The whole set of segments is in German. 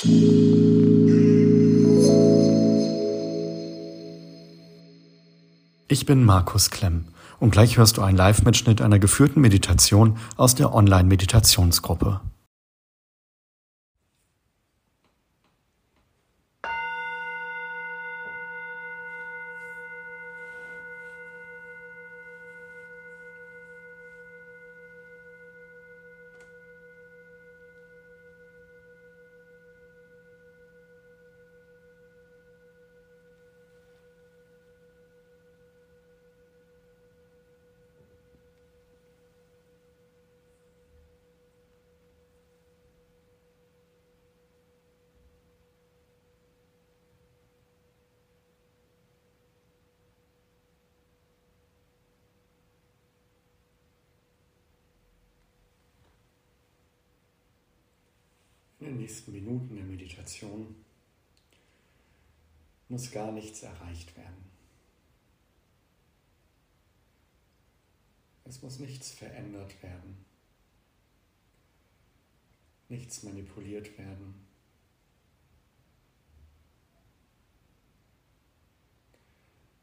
Ich bin Markus Klemm und gleich hörst du einen Live-Mitschnitt einer geführten Meditation aus der Online-Meditationsgruppe. In den nächsten Minuten der Meditation muss gar nichts erreicht werden. Es muss nichts verändert werden, nichts manipuliert werden.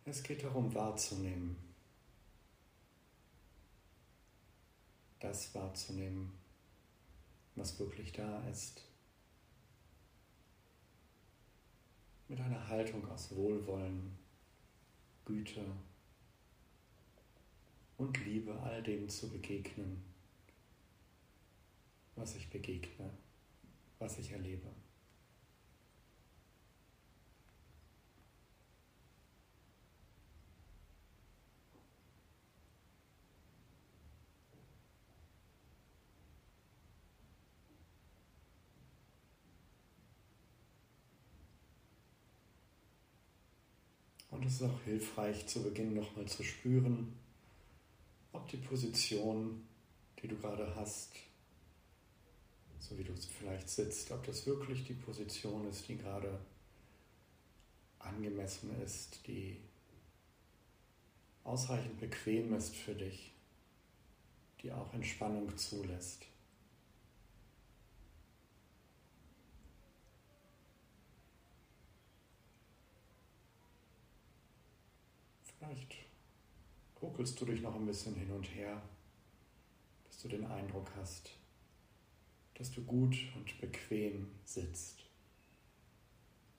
Es geht darum wahrzunehmen, das wahrzunehmen, was wirklich da ist. Mit einer Haltung aus Wohlwollen, Güte und Liebe all dem zu begegnen, was ich begegne, was ich erlebe. Und es ist auch hilfreich, zu Beginn nochmal zu spüren, ob die Position, die du gerade hast, so wie du vielleicht sitzt, ob das wirklich die Position ist, die gerade angemessen ist, die ausreichend bequem ist für dich, die auch Entspannung zulässt. Vielleicht ruckelst du dich noch ein bisschen hin und her, dass du den Eindruck hast, dass du gut und bequem sitzt,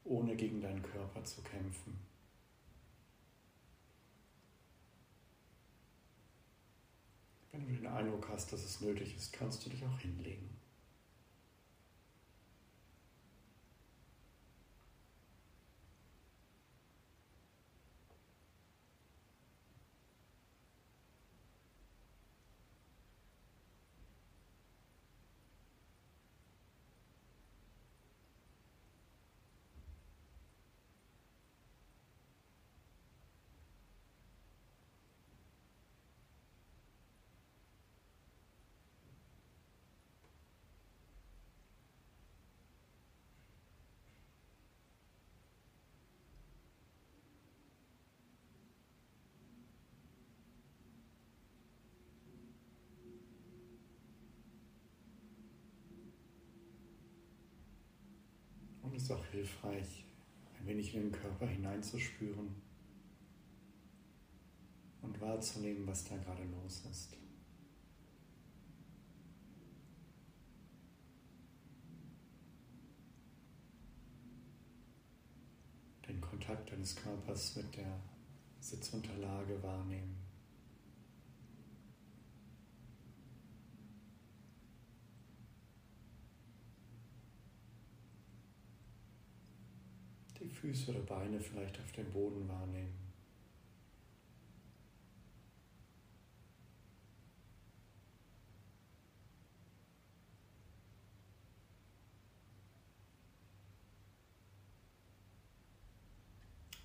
ohne gegen deinen Körper zu kämpfen. Wenn du den Eindruck hast, dass es nötig ist, kannst du dich auch hinlegen. Ist auch hilfreich, ein wenig in den Körper hineinzuspüren und wahrzunehmen, was da gerade los ist. Den Kontakt deines Körpers mit der Sitzunterlage wahrnehmen. die Füße oder Beine vielleicht auf dem Boden wahrnehmen.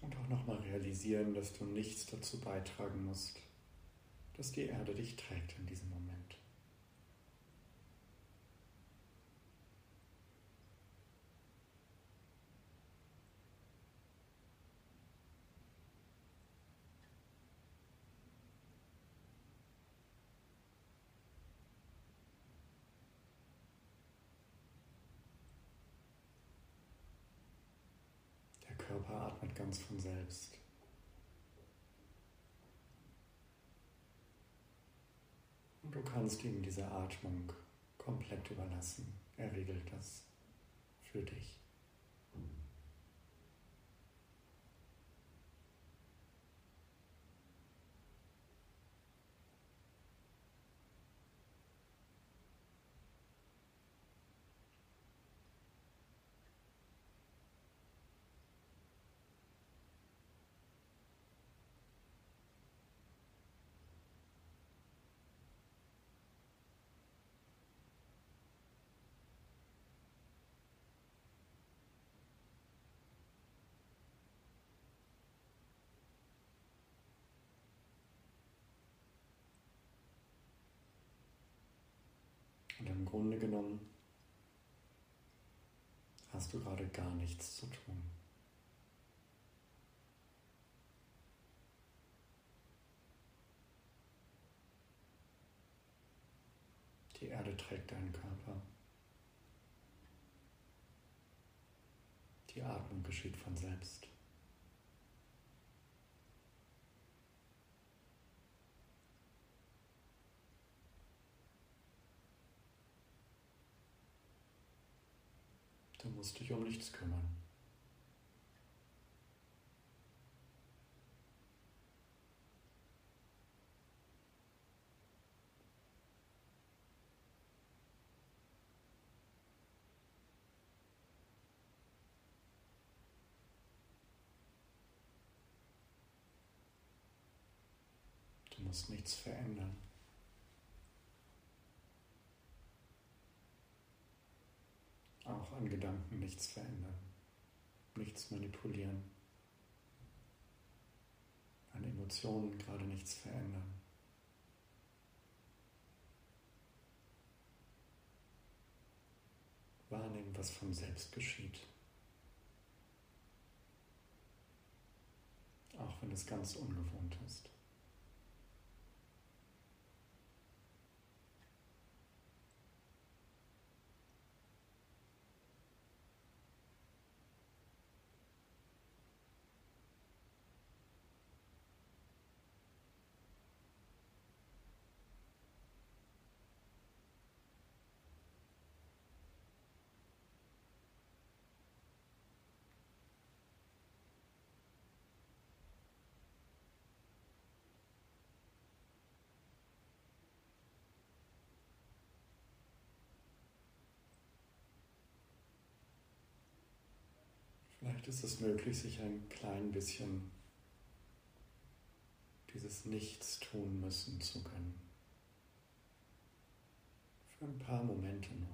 Und auch nochmal realisieren, dass du nichts dazu beitragen musst, dass die Erde dich trägt in diesem Moment. Ganz von selbst. Und du kannst ihm diese Atmung komplett überlassen. Er regelt das für dich. Im Grunde genommen hast du gerade gar nichts zu tun. Die Erde trägt deinen Körper. Die Atmung geschieht von selbst. Du musst dich um nichts kümmern. Du musst nichts verändern. auch an Gedanken nichts verändern, nichts manipulieren, an Emotionen gerade nichts verändern. Wahrnehmen, was von selbst geschieht. Auch wenn es ganz ungewohnt ist. Vielleicht ist es möglich, sich ein klein bisschen dieses Nichts tun müssen zu können. Für ein paar Momente nur.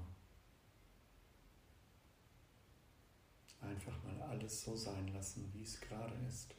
Einfach mal alles so sein lassen, wie es gerade ist.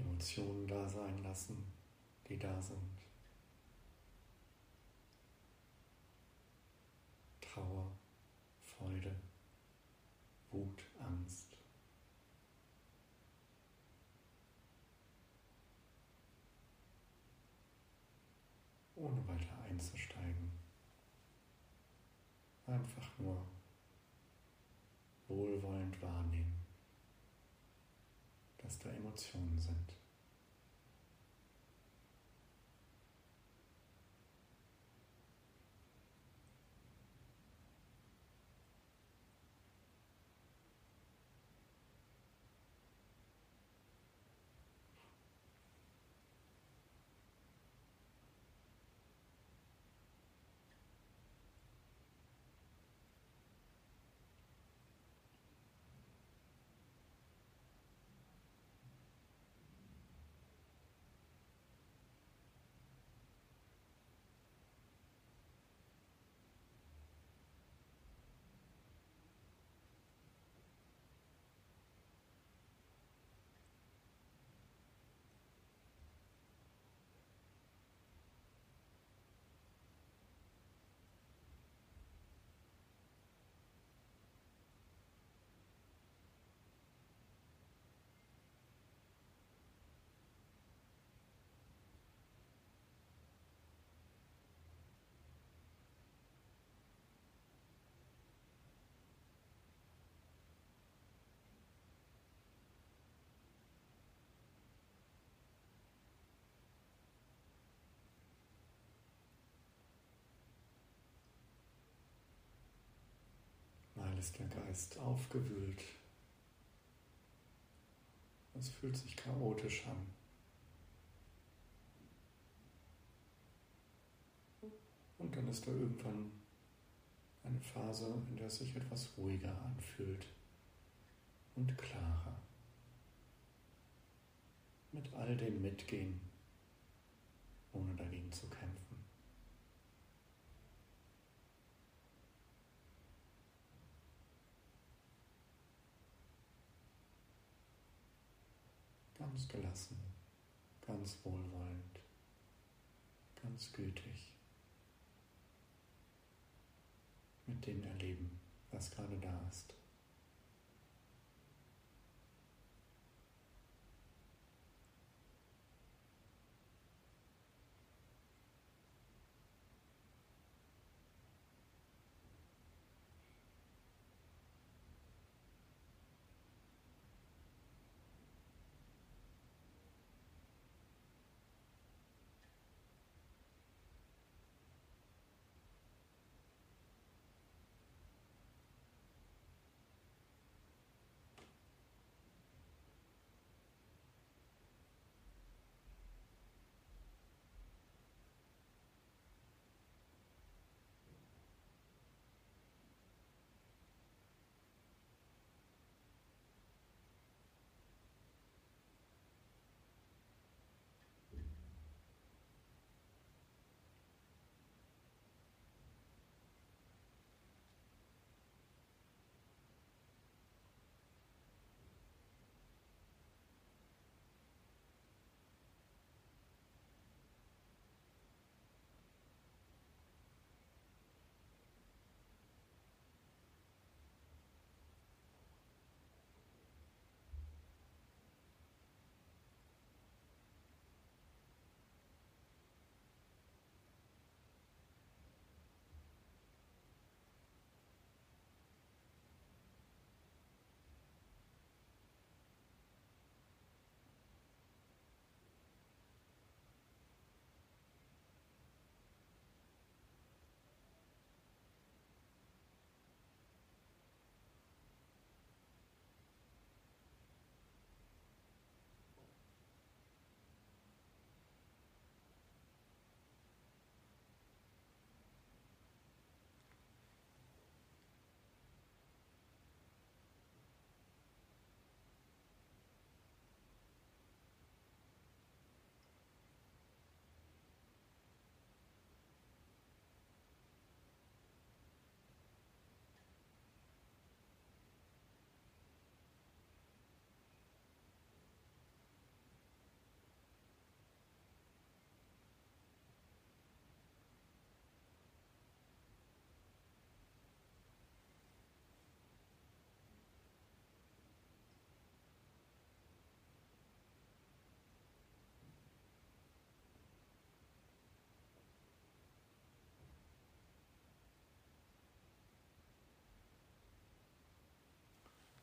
Emotionen da sein lassen, die da sind. Trauer, Freude, Wut, Angst. Ohne weiter einzusteigen. Einfach nur wohlwollend wahrnehmen, dass da Emotionen sind. Ist der Geist aufgewühlt. Es fühlt sich chaotisch an. Und dann ist da irgendwann eine Phase, in der es sich etwas ruhiger anfühlt und klarer. Mit all dem Mitgehen, ohne dagegen zu kämpfen. Ganz gelassen, ganz wohlwollend, ganz gütig mit dem erleben, was gerade da ist.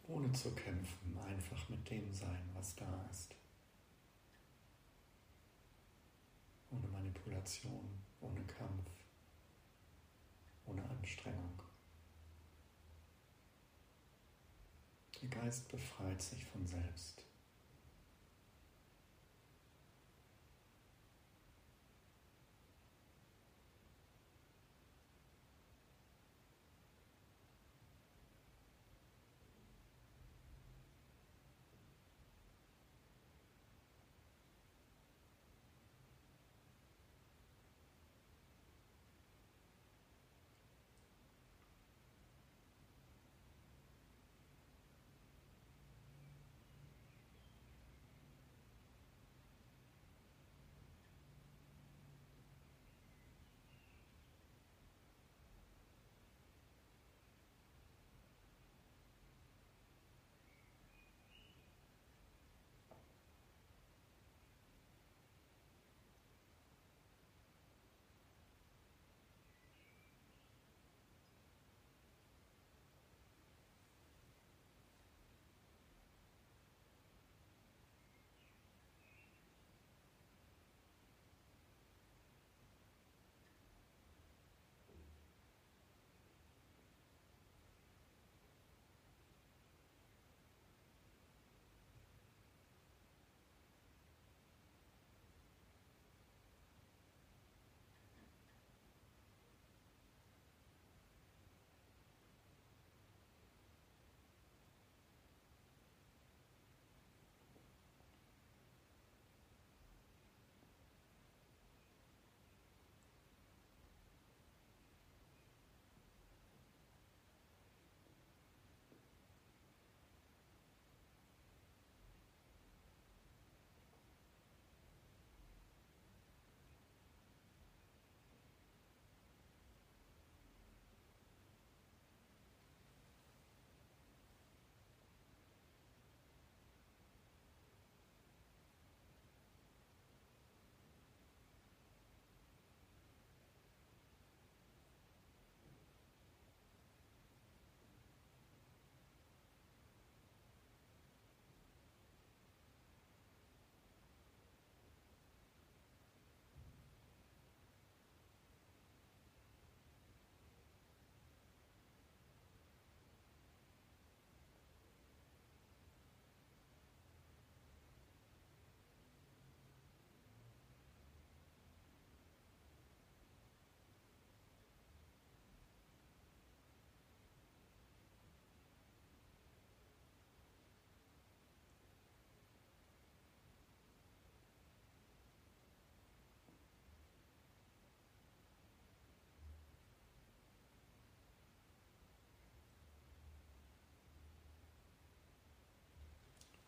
Ohne zu kämpfen, einfach mit dem sein, was da ist. Ohne Manipulation, ohne Kampf, ohne Anstrengung. Der Geist befreit sich von selbst.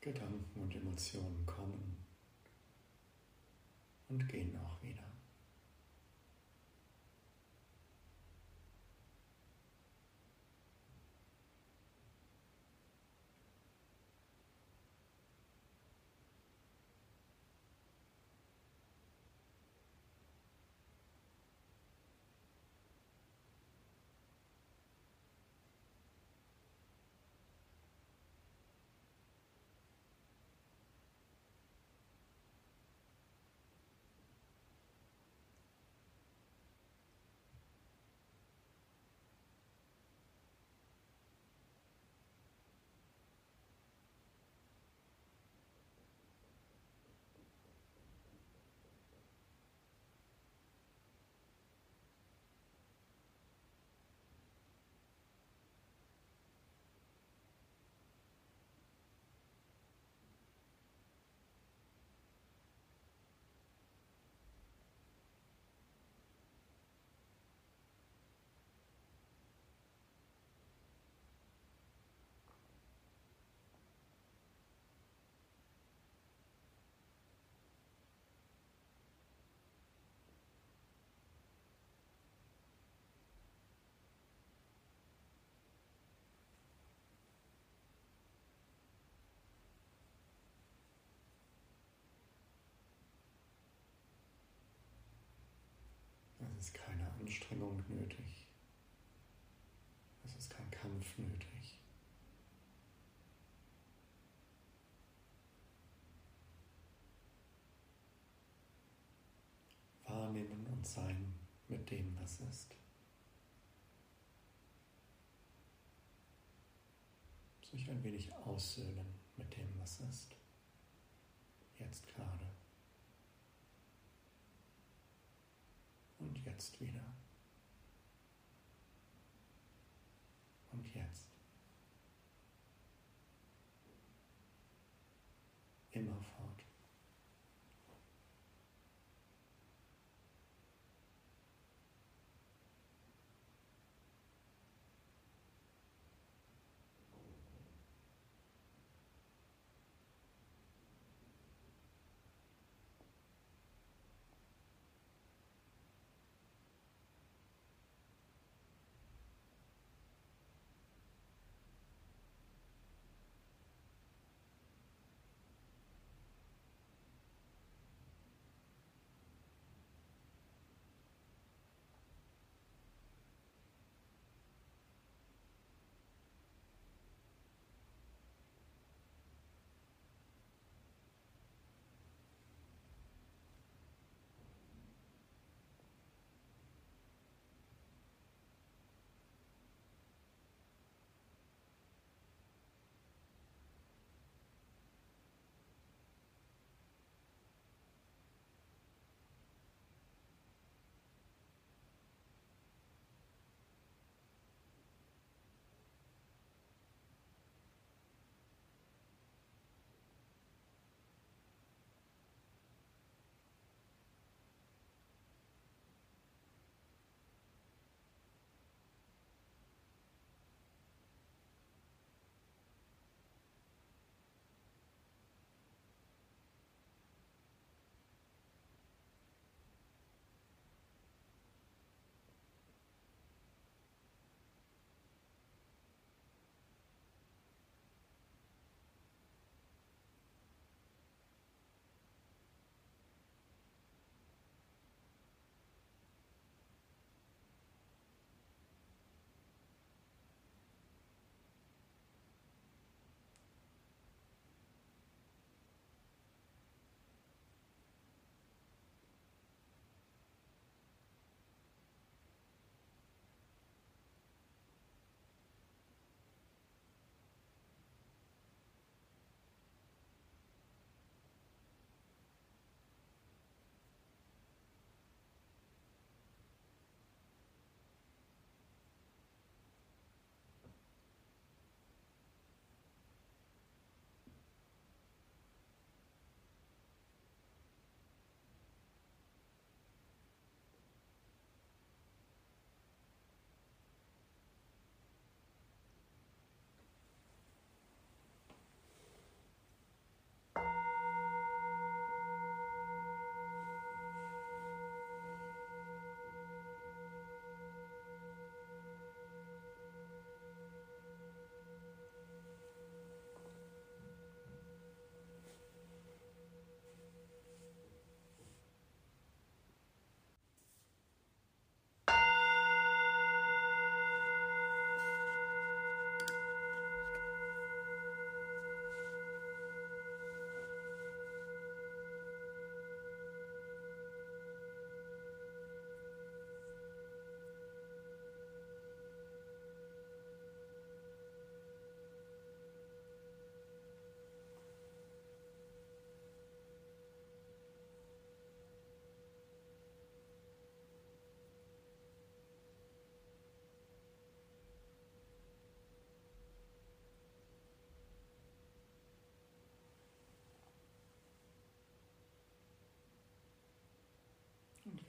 Gedanken und Emotionen kommen und gehen auch wieder. Es ist keine Anstrengung nötig. Es ist kein Kampf nötig. Wahrnehmen und sein mit dem, was ist. Sich ein wenig aussöhnen mit dem, was ist. Jetzt gerade. Und jetzt wieder. Und jetzt. Immerfort.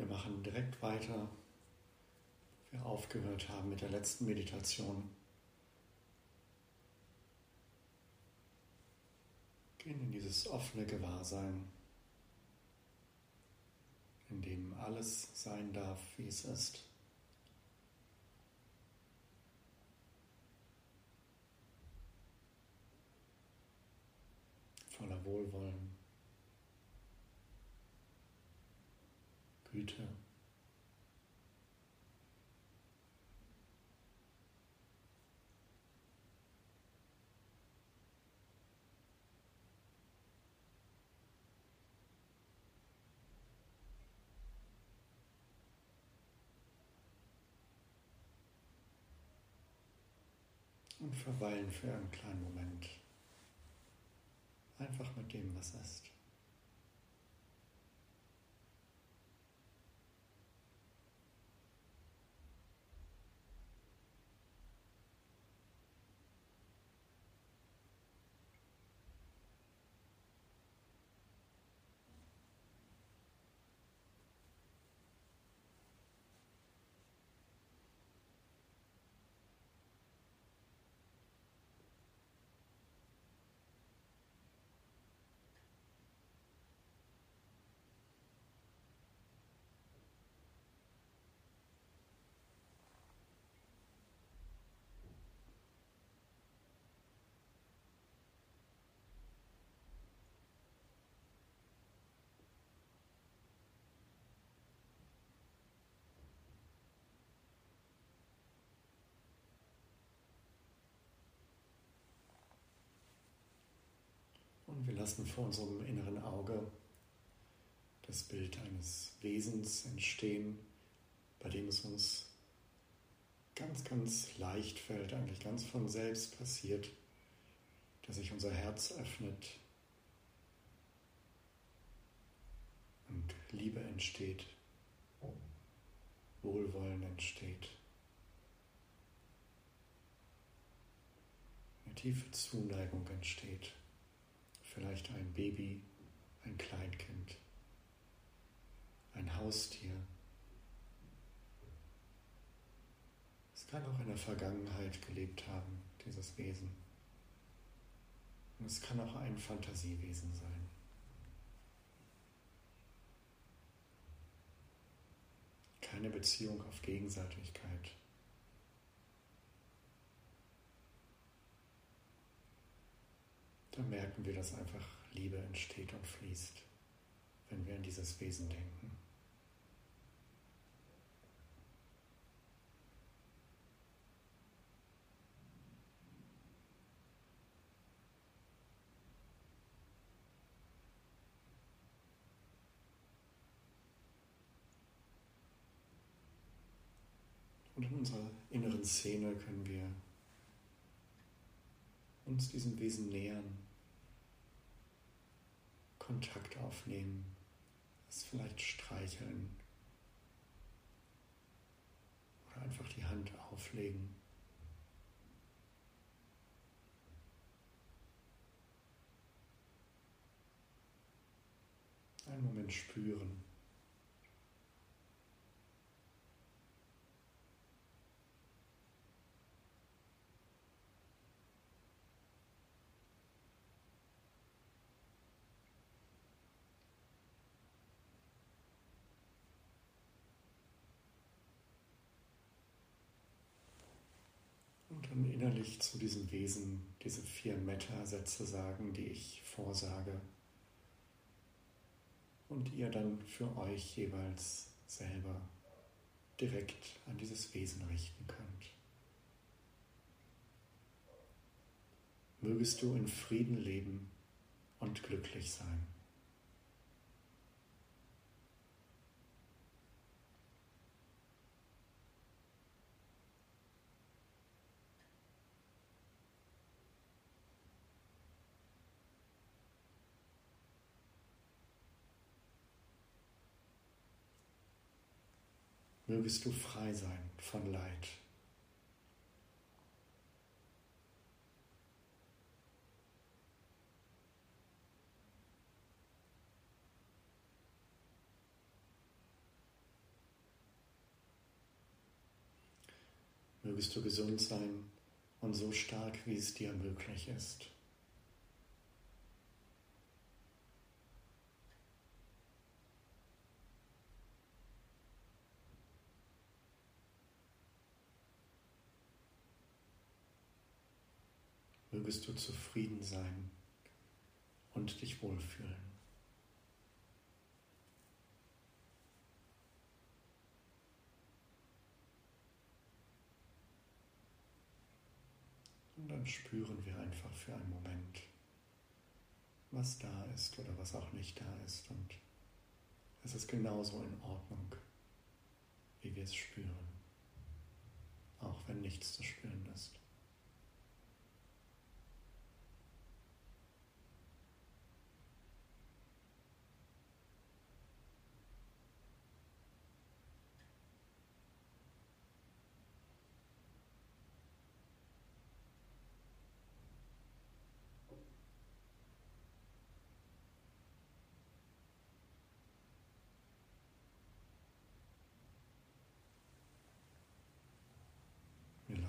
Wir machen direkt weiter, wo wir aufgehört haben mit der letzten Meditation. Gehen in dieses offene Gewahrsein, in dem alles sein darf, wie es ist. Voller Wohlwollen. Güte. und verweilen für einen kleinen Moment. Einfach mit dem, was ist. Und wir lassen vor unserem inneren Auge das Bild eines Wesens entstehen, bei dem es uns ganz, ganz leicht fällt, eigentlich ganz von selbst passiert, dass sich unser Herz öffnet und Liebe entsteht, Wohlwollen entsteht. Eine tiefe Zuneigung entsteht vielleicht ein Baby, ein Kleinkind, ein Haustier. Es kann auch in der Vergangenheit gelebt haben, dieses Wesen. Und es kann auch ein Fantasiewesen sein. Keine Beziehung auf Gegenseitigkeit. Dann merken wir, dass einfach Liebe entsteht und fließt, wenn wir an dieses Wesen denken. Und in unserer inneren Szene können wir uns diesem Wesen nähern Kontakt aufnehmen, es vielleicht streicheln oder einfach die Hand auflegen. Einen Moment spüren. dann innerlich zu diesem Wesen diese vier Metta-Sätze sagen, die ich vorsage. Und ihr dann für euch jeweils selber direkt an dieses Wesen richten könnt. Mögest du in Frieden leben und glücklich sein. Mögest du frei sein von Leid. Mögest du gesund sein und so stark, wie es dir möglich ist. Mögest du zufrieden sein und dich wohlfühlen. Und dann spüren wir einfach für einen Moment, was da ist oder was auch nicht da ist. Und es ist genauso in Ordnung, wie wir es spüren, auch wenn nichts zu spüren ist.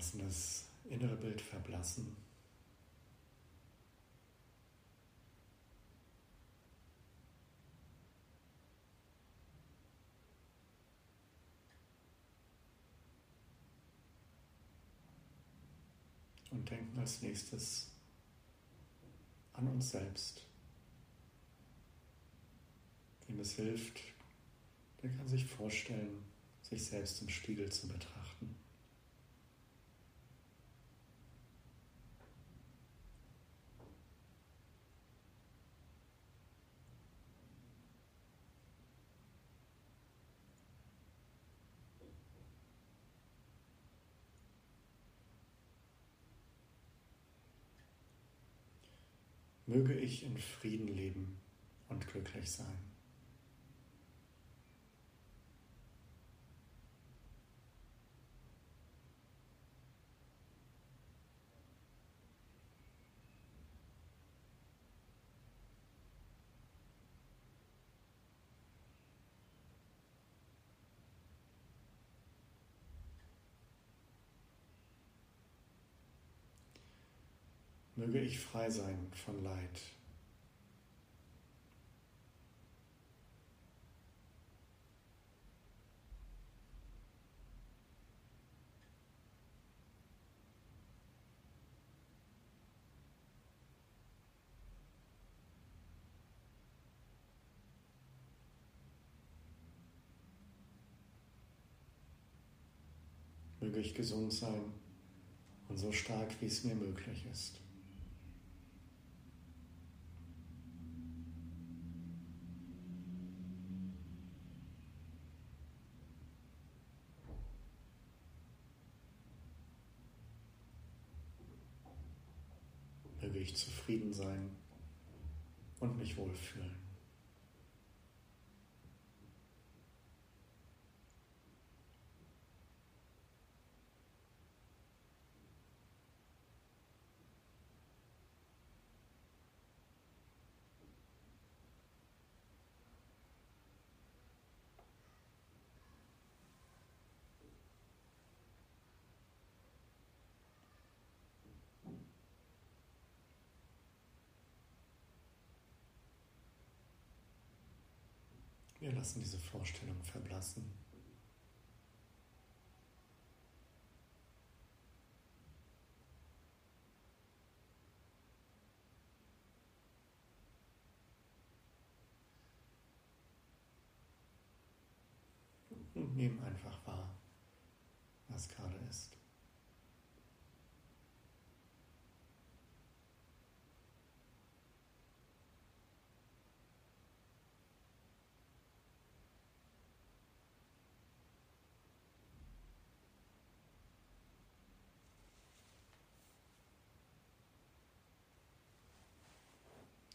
Lassen das innere Bild verblassen. Und denken als nächstes an uns selbst. Wem es hilft, der kann sich vorstellen, sich selbst im Spiegel zu betrachten. Möge ich in Frieden leben und glücklich sein. Ich frei sein von Leid. Möge ich gesund sein und so stark, wie es mir möglich ist. Möge ich zufrieden sein und mich wohlfühlen. Wir lassen diese Vorstellung verblassen. Und nehmen einfach wahr, was gerade ist.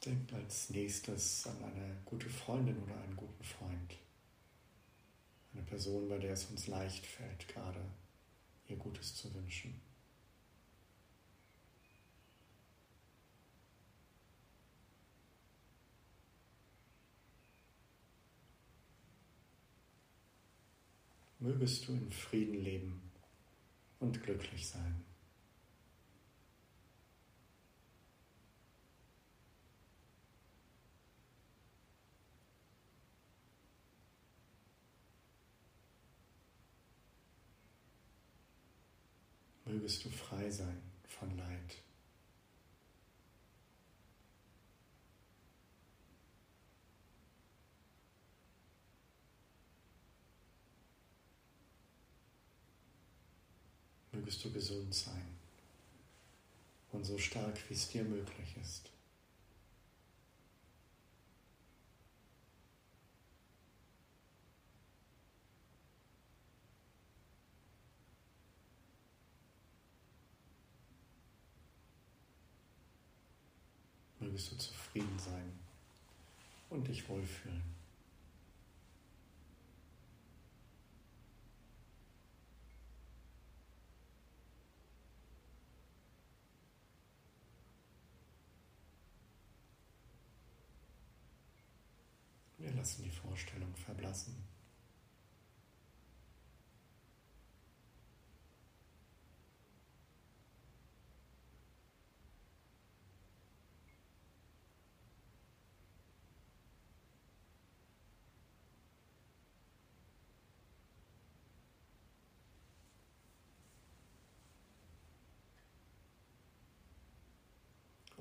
Denkt als nächstes an eine gute Freundin oder einen guten Freund. Eine Person, bei der es uns leicht fällt, gerade ihr Gutes zu wünschen. Mögest du in Frieden leben und glücklich sein. Mögest du frei sein von Leid. Mögest du gesund sein und so stark, wie es dir möglich ist. Mögest du zufrieden sein und dich wohlfühlen. Wir lassen die Vorstellung verblassen.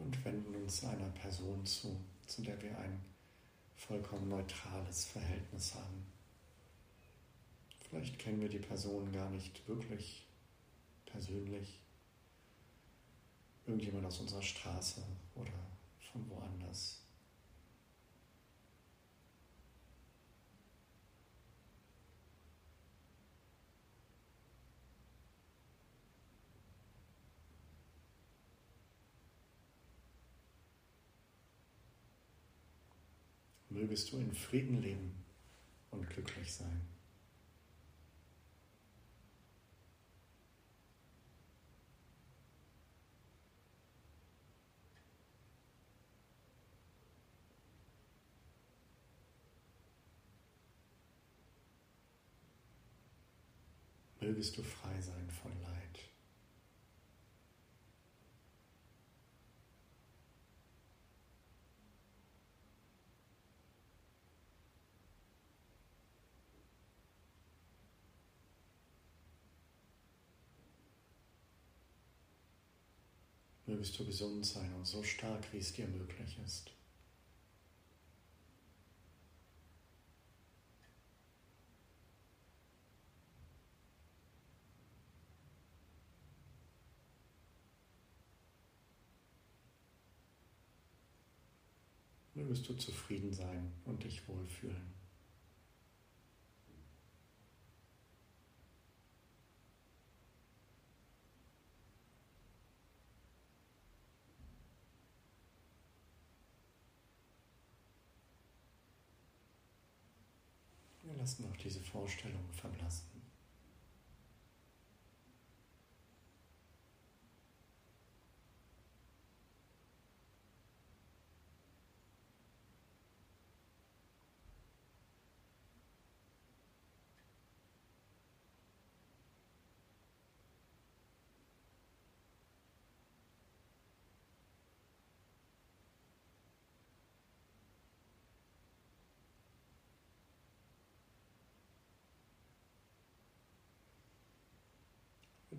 Und wenden uns einer Person zu, zu der wir ein vollkommen neutrales Verhältnis haben. Vielleicht kennen wir die Person gar nicht wirklich persönlich. Irgendjemand aus unserer Straße oder von woanders. Mögest du in Frieden leben und glücklich sein. Mögest du frei sein von Leid. Mögest du gesund sein und so stark, wie es dir möglich ist. mögest du zufrieden sein und dich wohlfühlen. Wir lassen auch diese Vorstellung verblassen.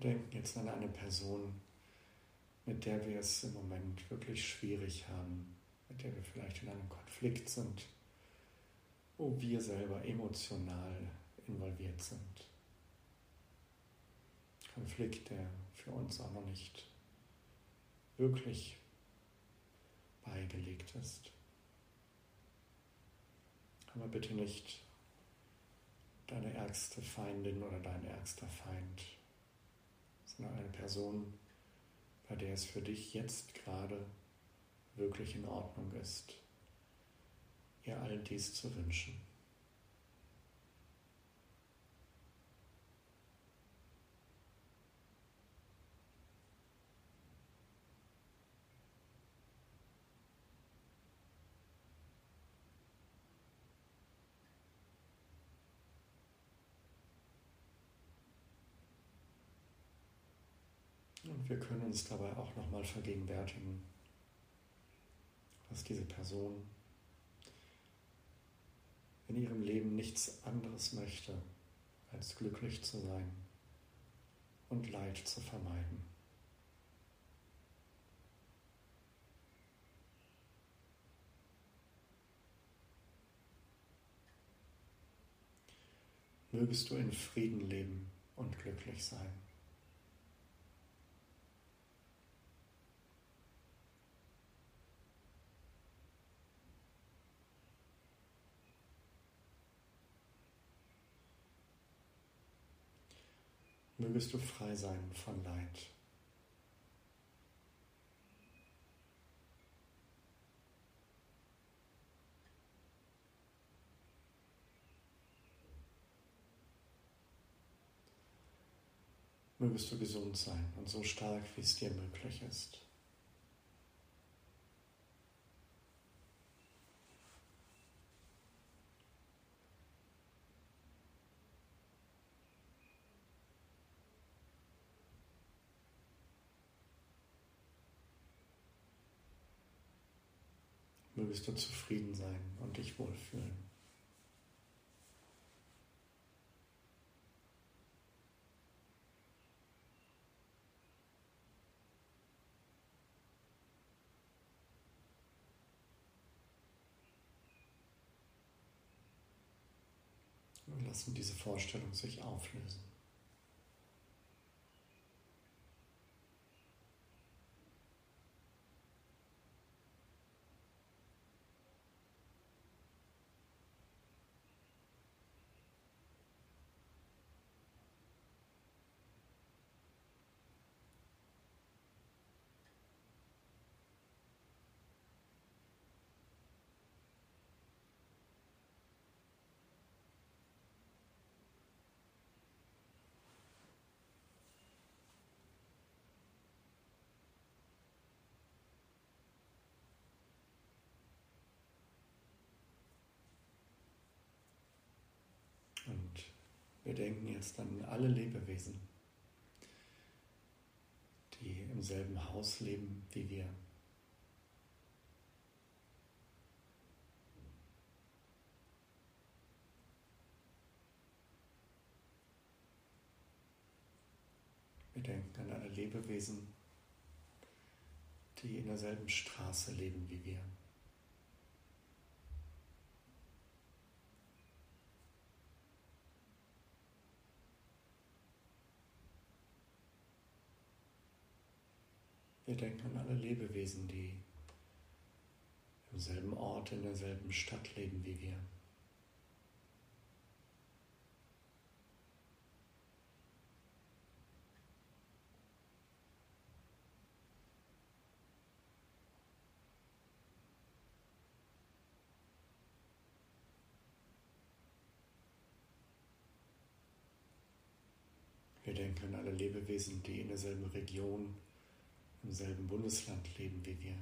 Denken jetzt an eine Person, mit der wir es im Moment wirklich schwierig haben, mit der wir vielleicht in einem Konflikt sind, wo wir selber emotional involviert sind. Konflikt, der für uns auch noch nicht wirklich beigelegt ist. Aber bitte nicht deine ärgste Feindin oder dein ärgster Feind eine Person, bei der es für dich jetzt gerade wirklich in Ordnung ist, ihr all dies zu wünschen. Und wir können uns dabei auch nochmal vergegenwärtigen, dass diese Person in ihrem Leben nichts anderes möchte, als glücklich zu sein und Leid zu vermeiden. Mögest du in Frieden leben und glücklich sein. Mögest du frei sein von Leid. Mögest du gesund sein und so stark, wie es dir möglich ist. wirst du zufrieden sein und dich wohlfühlen. Und lassen diese Vorstellung sich auflösen. Wir denken jetzt an alle Lebewesen, die im selben Haus leben wie wir. Wir denken an alle Lebewesen, die in derselben Straße leben wie wir. Wir denken an alle Lebewesen, die im selben Ort, in derselben Stadt leben wie wir. Wir denken an alle Lebewesen, die in derselben Region im selben Bundesland leben wie wir.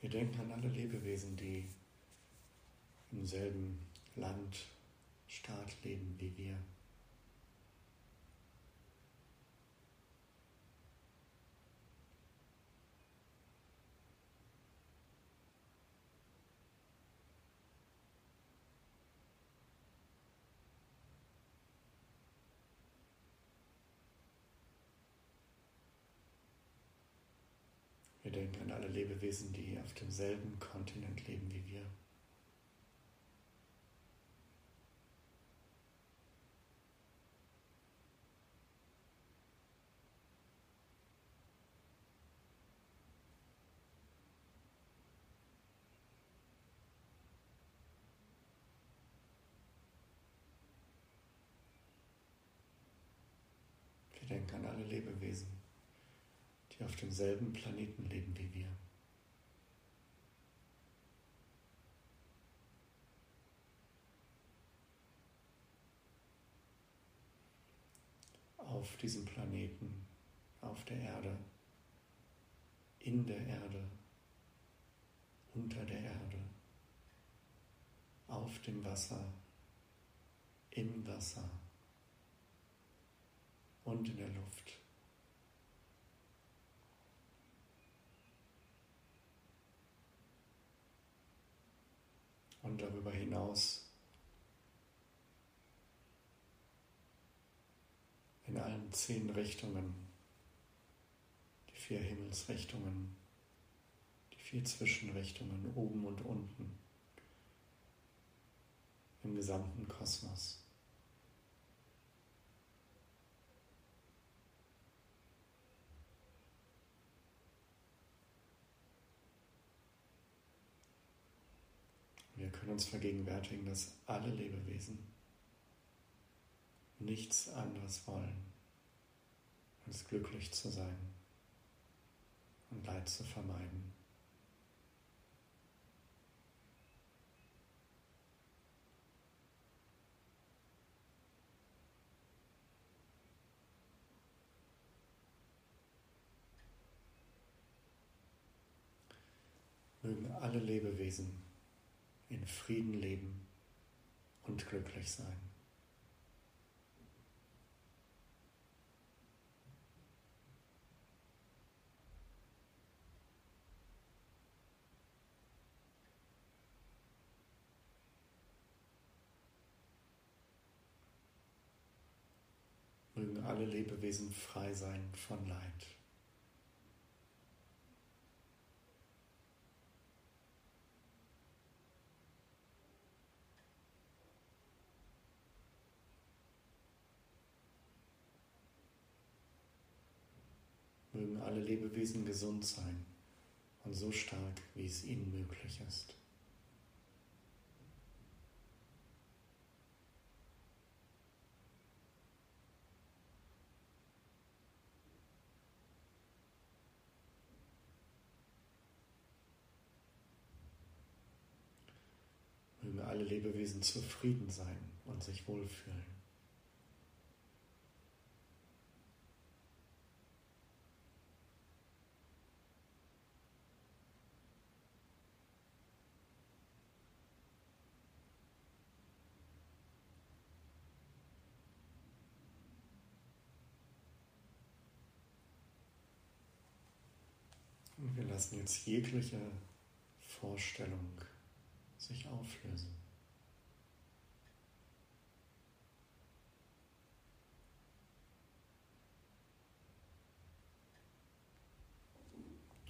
Wir denken an alle Lebewesen, die im selben Land, Staat leben wie wir. Wir denken an alle Lebewesen, die auf demselben Kontinent leben wie wir. Wir denken an alle Lebewesen die auf demselben Planeten leben wie wir. Auf diesem Planeten, auf der Erde, in der Erde, unter der Erde, auf dem Wasser, im Wasser und in der Luft. und darüber hinaus in allen zehn Richtungen, die vier Himmelsrichtungen, die vier Zwischenrichtungen oben und unten im gesamten Kosmos. Wir können uns vergegenwärtigen, dass alle Lebewesen nichts anderes wollen, als glücklich zu sein und Leid zu vermeiden. Mögen alle Lebewesen in Frieden leben und glücklich sein. Alle Lebewesen frei sein von Leid. Mögen alle Lebewesen gesund sein und so stark, wie es ihnen möglich ist. Mögen Lebewesen zufrieden sein und sich wohlfühlen. Und wir lassen jetzt jegliche Vorstellung sich auflösen.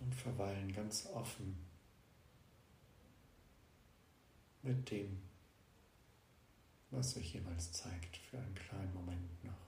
Und verweilen ganz offen mit dem, was sich jeweils zeigt, für einen kleinen Moment noch.